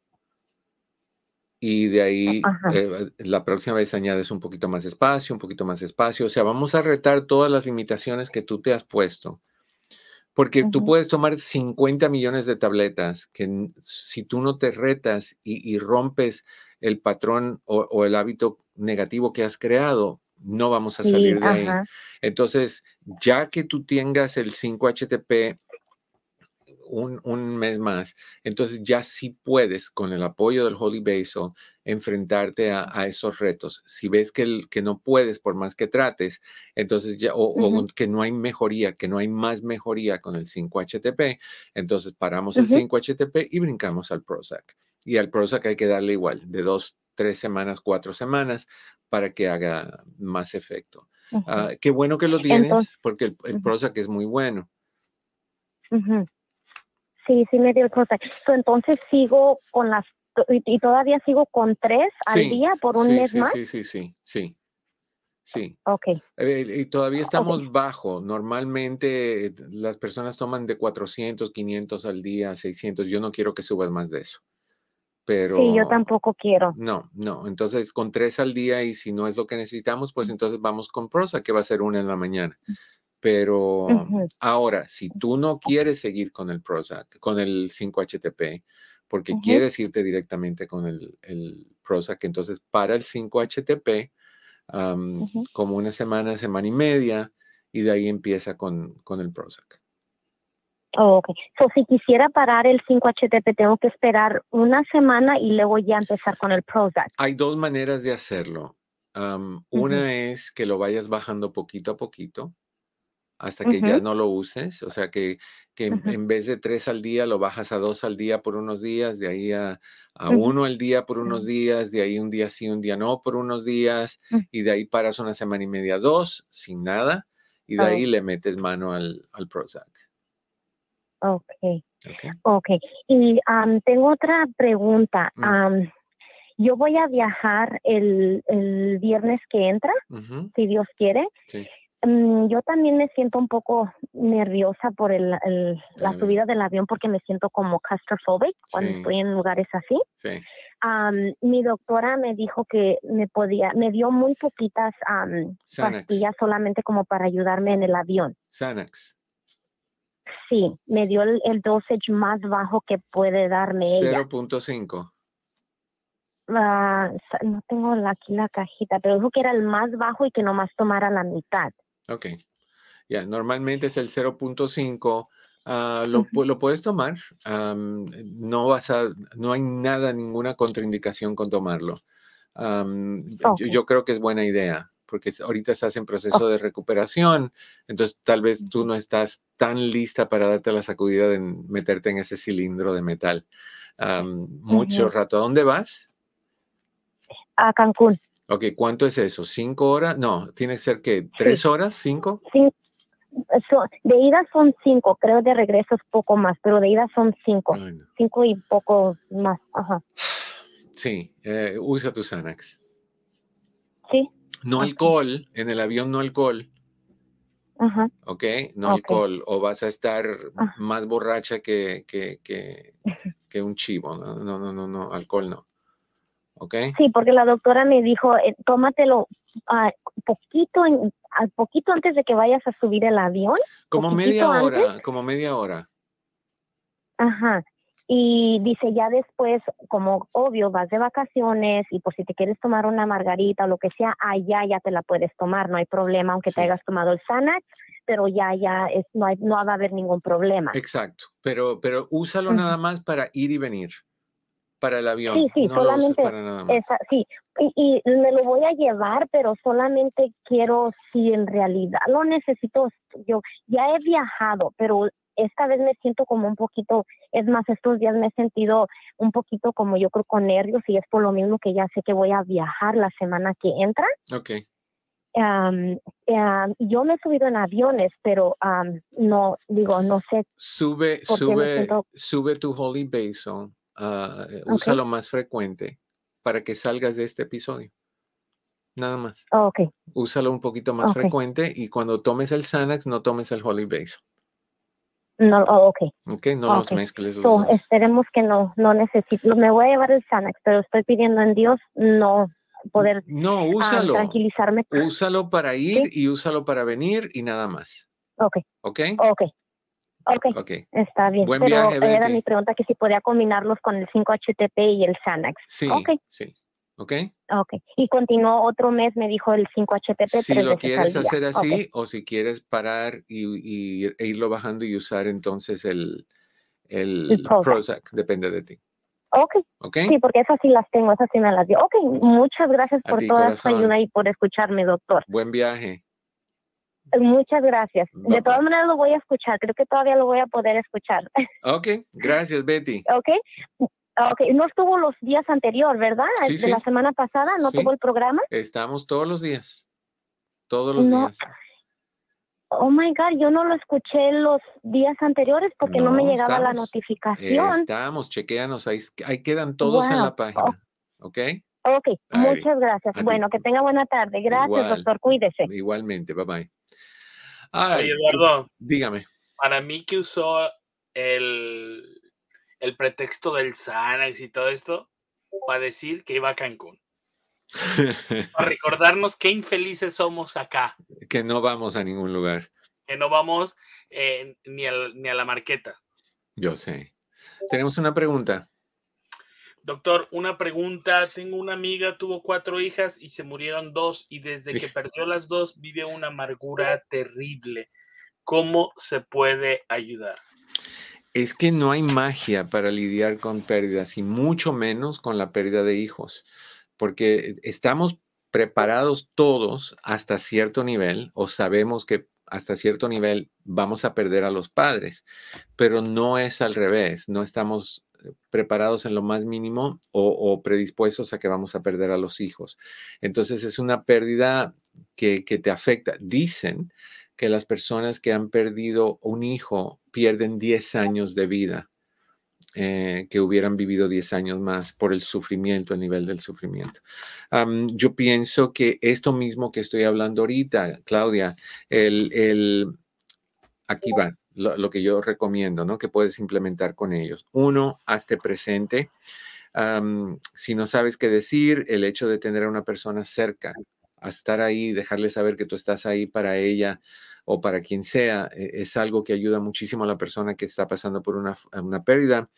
Y de ahí Ajá. eh, la próxima vez añades un poquito más espacio, un poquito más espacio. O sea, vamos a retar todas las limitaciones que tú te has puesto. Porque tú puedes tomar 50 millones de tabletas que si tú no te retas y, y rompes el patrón o, o el hábito negativo que has creado, no vamos a sí, salir de ahí. ajá, Entonces, ya que tú tengas el 5-HTP un, un mes más, entonces ya sí puedes, con el apoyo del Holy Basil, enfrentarte a, a esos retos. Si ves que, el- que no puedes por más que trates, entonces ya, o, que no hay mejoría, que no hay más mejoría con el 5-HTP, entonces paramos el Ujú. 5-HTP y brincamos al Prozac. Y al Prozac hay que darle igual, de dos, tres semanas, cuatro semanas, para que haga más efecto. Ah, qué bueno que lo tienes, Entonces- porque el, el. Prozac es muy bueno. Sí, sí me dio el Prozac. So, entonces sigo con las, y, y todavía sigo con tres al día por un sí, mes sí, más. Sí, sí, sí, sí. Sí. Ok. Eh, y todavía estamos bajo. Normalmente eh, las personas toman de 400, 500 al día, 600. Yo no quiero que subas más de eso. Pero Sí, yo tampoco quiero. no, no. Entonces, con tres al día y si no es lo que necesitamos, pues entonces vamos con prosa, que va a ser una en la mañana. Pero ahora, si tú no quieres seguir con el Prozac, con el 5-HTP, porque quieres irte directamente con el, el Prozac, entonces para el 5-HTP, am, Ujú. como una semana, semana y media, y de ahí empieza con, con el Prozac. Oh, ok. So, si quisiera parar el 5-HTP, tengo que esperar una semana y luego ya empezar con el Prozac. Hay dos maneras de hacerlo. Ujú. Una es que lo vayas bajando poquito a poquito hasta que ya no lo uses, o sea que, que en, vez de tres al día lo bajas a dos al día por unos días, de ahí a, a uno al día por unos días, de ahí un día sí, un día no por unos días, Mm. y de ahí paras una semana y media, dos, sin nada, y de Oh. ahí le metes mano al, al Prozac. Ok. ¿ok? Ok. Y am, tengo otra pregunta. Mm. Am, yo voy a viajar el, el viernes que entra, si Dios quiere. Sí, Mm, yo también me siento un poco nerviosa por el, el- la subida del avión porque me siento como claustrophobic cuando Sí. estoy en lugares así. sí. Am, mi doctora me dijo que me podía, me dio muy poquitas Xanax. pastillas solamente como para ayudarme en el avión. Xanax. Sí, me dio el, el dosage más bajo que puede darme ella. 0.5. Ah, sa- no tengo aquí la cajita, pero dijo que era el más bajo y que nomás tomara la mitad. Ok. Ya, normalmente es el 0.5. ah, lo, lo puedes tomar. no vas a, no hay nada, ninguna contraindicación con tomarlo. Yo, creo que es buena idea, porque ahorita estás en proceso de recuperación, entonces tal vez tú no estás tan lista para darte la sacudida de meterte en ese cilindro de metal. mucho rato. ¿A dónde vas? A Cancún. Ok, ¿cuánto es eso? ¿Cinco horas? No, tiene que ser que tres horas, cinco. Cin- so- de ida son cinco, creo de regreso es poco más, pero de ida son cinco. Ay, no. Cinco y poco más. Ajá. Sí, eh, usa tu Xanax. Sí. No alcohol, en el avión no alcohol, Ajá. ¿ok? No alcohol, o vas a estar Ah. más borracha que, que, que, *laughs* que un chivo, no, no, no, no, no, alcohol no, ¿ok? Sí, porque la doctora me dijo, eh, tómatelo ah, poquito, en, al poquito antes de que vayas a subir el avión. Como media antes. hora, como media hora. Ajá. Y dice, ya después, como obvio, vas de vacaciones y por si te quieres tomar una margarita o lo que sea, allá ya te la puedes tomar, no hay problema, aunque Sí. te hayas tomado el Xanax, pero ya, ya, es, no, hay, no va a haber ningún problema. Exacto, pero, pero úsalo nada más para ir y venir, para el avión. Sí, sí, no lo uses solamente para nada más. Esa, sí, y, y me lo voy a llevar, pero solamente quiero, si en realidad lo necesito, yo ya he viajado, pero esta vez me siento como un poquito, es más, estos días me he sentido un poquito como yo creo con nervios y es por lo mismo que ya sé que voy a viajar la semana que entra. Ok, am, yo me he subido en aviones, pero am, no, digo, no sé, sube, ¿Por qué me sube, siento- sube tu Holy Basil, úsalo más frecuente para que salgas de este episodio. Nada más. oh, ok, Úsalo un poquito más frecuente y cuando tomes el Xanax, no tomes el Holy Basil. No, oh, ok. ¿Ok? No los Ok. mezcles los So, dos. esperemos que no, no necesito. Me voy a llevar el Xanax, pero estoy pidiendo en Dios no poder No, ah, úsalo. tranquilizarme. Úsalo para ir y úsalo para venir y nada más. Ok, ¿Ok? ok, ok, Ok. está bien. Buen pero viaje, era mi pregunta que si podía combinarlos con el 5-HTP y el Xanax. Sí, Ok, sí. ¿Ok? ok. Y continuó otro mes, me dijo el 5-HTP Si tres lo veces quieres al día. hacer así o si quieres parar y, y- e irlo bajando y usar entonces el, el, El Prozac. Prozac, depende de ti. ok, ¿Ok? sí, porque esas sí las tengo, esas sí me las dio. Ok, muchas gracias A por ti, toda corazón. su ayuda y por escucharme, doctor. Buen viaje. Muchas gracias. Bye, De todas maneras lo voy a escuchar, creo que todavía lo voy a poder escuchar. Ok, gracias Betty. ¿ok? Ok, no estuvo los días anterior, ¿verdad? Sí, de sí. la semana pasada, no Sí. tuvo el programa. Estamos todos los días. Todos los No. días. Oh my God, yo no lo escuché los días anteriores porque no, me llegaba la notificación. Estamos, chequéanos, ahí, ahí quedan todos en la página. ¿Ok? Ok, Ay, muchas gracias. Bueno, que tenga buena tarde. Gracias, Igual. doctor. Cuídese. Igualmente, bye bye. Ay, Oye, Eduardo, dígame. para mí que usó el, el pretexto del Xanax y todo esto para decir que iba a Cancún. *laughs* Para recordarnos qué infelices somos acá, que no vamos a ningún lugar. que no vamos eh, ni, al- ni a la marqueta. Yo sé. Tenemos una pregunta. Doctor, una pregunta. Tengo una amiga, tuvo cuatro hijas y se murieron dos y desde que perdió las dos vive una amargura terrible. ¿Cómo se puede ayudar? Es que no hay magia para lidiar con pérdidas y mucho menos con la pérdida de hijos, porque estamos preparados todos hasta cierto nivel o sabemos que hasta cierto nivel vamos a perder a los padres, pero no es al revés, no estamos eh, preparados en lo más mínimo o, predispuestos a que vamos a perder a los hijos. Entonces es una pérdida que te afecta. Dicen que las personas que han perdido un hijo pierden 10 años de vida, eh, que hubieran vivido 10 años más por el sufrimiento, el nivel del sufrimiento. Yo pienso que esto mismo que estoy hablando ahorita, Claudia, el, el- aquí va lo, que yo recomiendo, ¿no? Que puedes implementar con ellos. Uno, hazte presente. Si no sabes qué decir, el hecho de tener a una persona cerca, a estar ahí, dejarle saber que tú estás ahí para ella o para quien sea, eh, es algo que ayuda muchísimo a la persona que está pasando por una, una pérdida.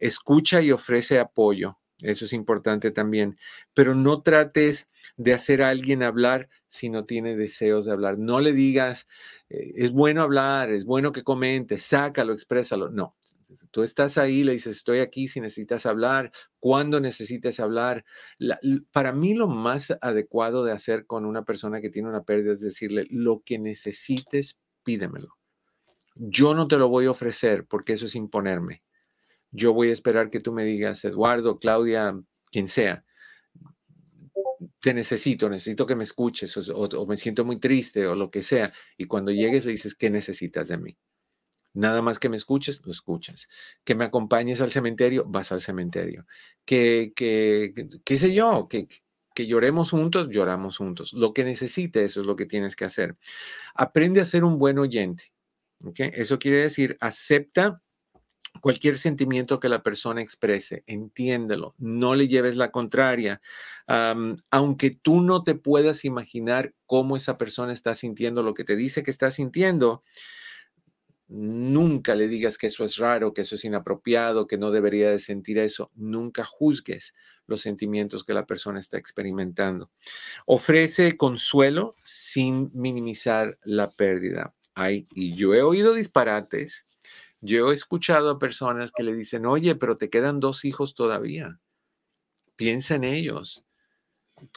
Escucha y ofrece apoyo. Eso es importante también. Pero no trates de hacer a alguien hablar si no tiene deseos de hablar. No le digas, eh, es bueno hablar, es bueno que comentes, sácalo, exprésalo. No. Tú estás ahí, le dices, estoy aquí si necesitas hablar, cuando necesites hablar. Para mí lo más adecuado de hacer con una persona que tiene una pérdida es decirle, lo que necesites, pídemelo. Yo no te lo voy a ofrecer porque eso es imponerme. Yo voy a esperar que tú me digas, Eduardo, Claudia, quien sea, te necesito, necesito que me escuches o- o me siento muy triste o lo que sea. Y cuando llegues le dices, ¿qué necesitas de mí? Nada más que me escuches, lo escuchas. Que me acompañes al cementerio, vas al cementerio. Que, que, qué sé yo, que, que lloremos juntos, lloramos juntos. Lo que necesites, eso es lo que tienes que hacer. Aprende a ser un buen oyente. ¿ok? Eso quiere decir, acepta cualquier sentimiento que la persona exprese, entiéndelo, no le lleves la contraria, aunque tú no te puedas imaginar cómo esa persona está sintiendo lo que te dice que está sintiendo, nunca le digas que eso es raro, que eso es inapropiado, que no debería de sentir eso, nunca juzgues los sentimientos que la persona está experimentando. Ofrece consuelo sin minimizar la pérdida. Ay, y yo he oído disparates yo he escuchado a personas que le dicen, oye, pero te quedan dos hijos todavía. Piensa en ellos.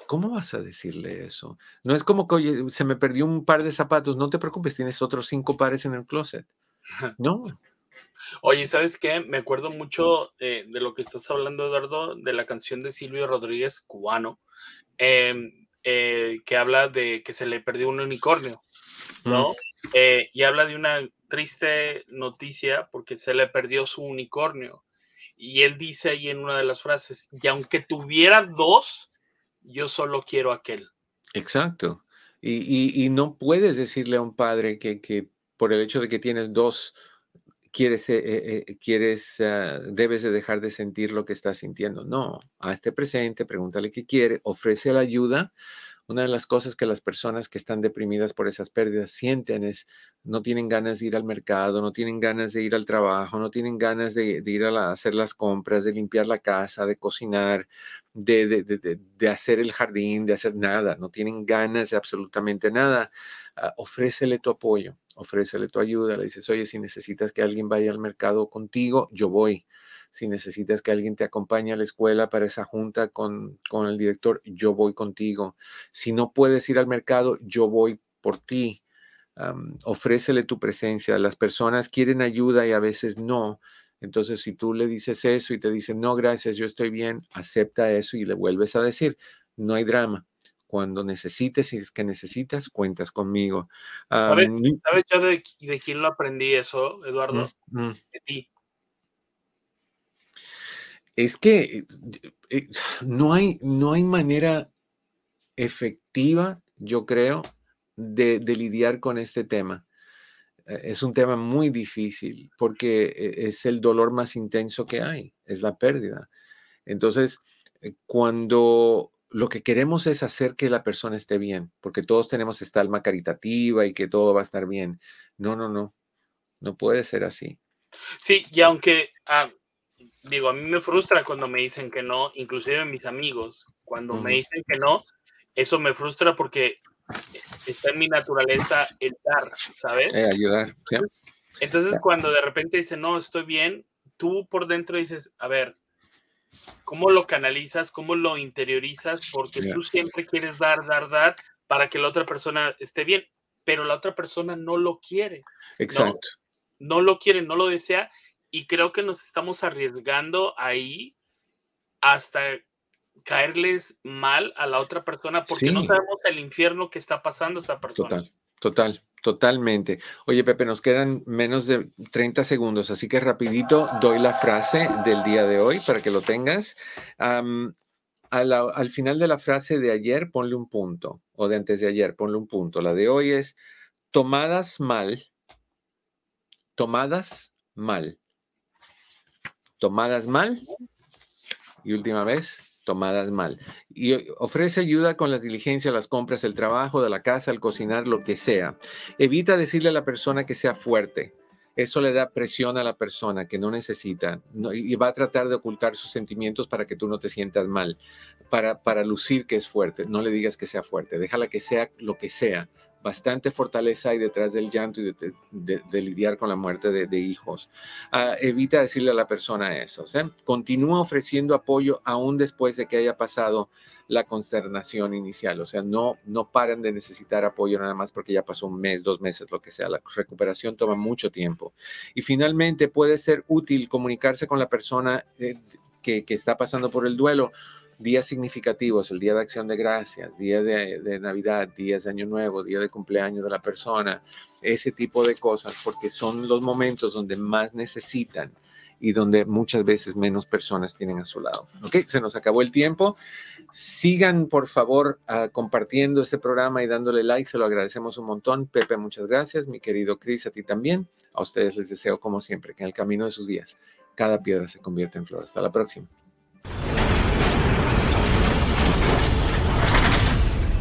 ¿Cómo vas a decirle eso? No es como que, oye, se me perdió un par de zapatos. No te preocupes, tienes otros cinco pares en el closet. *laughs* No, Oye, ¿sabes qué? Me acuerdo mucho eh, de lo que estás hablando, Eduardo, de la canción de Silvio Rodríguez, cubano, em, eh, que habla de que se le perdió un unicornio, ¿no? Eh, y habla de una triste noticia porque se le perdió su unicornio. Y él dice ahí en una de las frases, y aunque tuviera dos, yo solo quiero aquel. exacto. Y, y- y no puedes decirle a un padre que, que por el hecho de que tienes dos, quieres, eh, eh, eh, quieres, ah, debes de dejar de sentir lo que estás sintiendo. No, hazte presente, pregúntale qué quiere, ofrece la ayuda. Una de las cosas que las personas que están deprimidas por esas pérdidas sienten es no tienen ganas de ir al mercado, no tienen ganas de ir al trabajo, no tienen ganas de, ir a la- hacer las compras, de limpiar la casa, de cocinar, de hacer el jardín, de hacer nada, no tienen ganas de absolutamente nada. Ah, ofrécele tu apoyo, ofrécele tu ayuda, le dices, oye, si necesitas que alguien vaya al mercado contigo, yo voy. Si necesitas que alguien te acompañe a la escuela para esa junta con, con el director, yo voy contigo. Si no puedes ir al mercado, yo voy por ti. Ofrécele tu presencia. Las personas quieren ayuda y a veces no. Entonces, si tú le dices eso y te dicen, no, gracias, yo estoy bien, acepta eso y le vuelves a decir, no hay drama. Cuando necesites, si es que necesitas, cuentas conmigo. ¿Sabes, Am, ¿sabes yo de, de quién lo aprendí eso, Eduardo? mm, mm. De ti. Es que eh, no hay, no hay manera efectiva, yo creo, de, lidiar con este tema. Eh, es un tema muy difícil porque eh, es el dolor más intenso que hay, es la pérdida. Entonces, cuando lo que queremos es hacer que la persona esté bien, porque todos tenemos esta alma caritativa y que todo va a estar bien. No, no, no, no puede ser así. Sí, y aunque, ah, digo, a mí me frustra cuando me dicen que no, inclusive mis amigos, cuando me dicen que no, eso me frustra porque está en mi naturaleza el dar, ¿sabes? Eh, ayudar, Entonces, cuando de repente dicen, no, estoy bien, tú por dentro dices, a ver, ¿cómo lo canalizas? ¿Cómo lo interiorizas? Porque tú siempre quieres dar, dar, dar para que la otra persona esté bien, pero la otra persona no lo quiere. Exacto. no lo quiere, no lo desea, y creo que nos estamos arriesgando ahí hasta caerles mal a la otra persona porque no sabemos el infierno que está pasando esa persona. Total, total, totalmente. Oye, Pepe, nos quedan menos de 30 segundos, así que rapidito doy la frase del día de hoy para que lo tengas. al final de la frase de ayer, ponle un punto, o de antes de ayer, ponle un punto. La de hoy es tomadas mal, tomadas mal, tomadas mal, y última vez, tomadas mal. Y ofrece ayuda con las diligencias, las compras, el trabajo de la casa, el cocinar, lo que sea. Evita decirle a la persona que sea fuerte. Eso le da presión a la persona que no necesita y va a tratar de ocultar sus sentimientos para que tú no te sientas mal, para, para lucir que es fuerte. No le digas que sea fuerte, déjala que sea lo que sea, bastante fortaleza hay detrás del llanto y de, lidiar con la muerte de, hijos. Ah, evita decirle a la persona eso. Continúa ofreciendo apoyo aún después de que haya pasado la consternación inicial. O sea, no, no paran de necesitar apoyo nada más porque ya pasó un mes, dos meses, lo que sea. La recuperación toma mucho tiempo. Y finalmente puede ser útil comunicarse con la persona eh, que está pasando por el duelo días significativos, el día de acción de gracias, día de, Navidad, días de Año Nuevo, día de cumpleaños de la persona, ese tipo de cosas, porque son los momentos donde más necesitan y donde muchas veces menos personas tienen a su lado. Ok, se nos acabó el tiempo. Sigan, por favor, ah, compartiendo este programa y dándole like, se lo agradecemos un montón. Pepe, muchas gracias. Mi querido Chris, a ti también. A ustedes les deseo, como siempre, que en el camino de sus días cada piedra se convierta en flor. Hasta la próxima.